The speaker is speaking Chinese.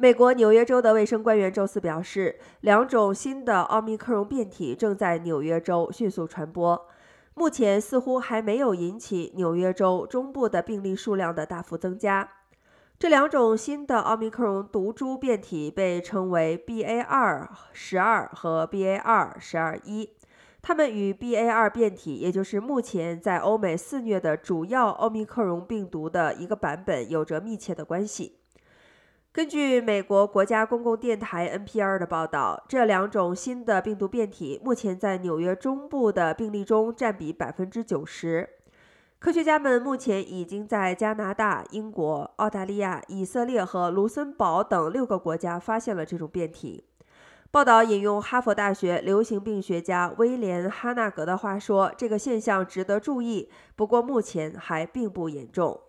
美国纽约州的卫生官员周四表示，两种新的奥密克戎变体正在纽约州迅速传播，目前似乎还没有引起纽约州中部的病例数量的大幅增加。这两种新的奥密克戎毒株变体被称为 BA.2.12 和 BA.2.12.1，它们与 BA.2 变体，也就是目前在欧美肆虐的主要奥密克戎病毒的一个版本，有着密切的关系。根据美国国家公共电台 NPR 的报道，这两种新的病毒变体目前在纽约中部的病例中占比百分之九十。科学家们目前已经在加拿大、英国、澳大利亚、以色列和卢森堡等六个国家发现了这种变体。报道引用哈佛大学流行病学家威廉·哈纳格的话说：“这个现象值得注意，不过目前还并不严重。”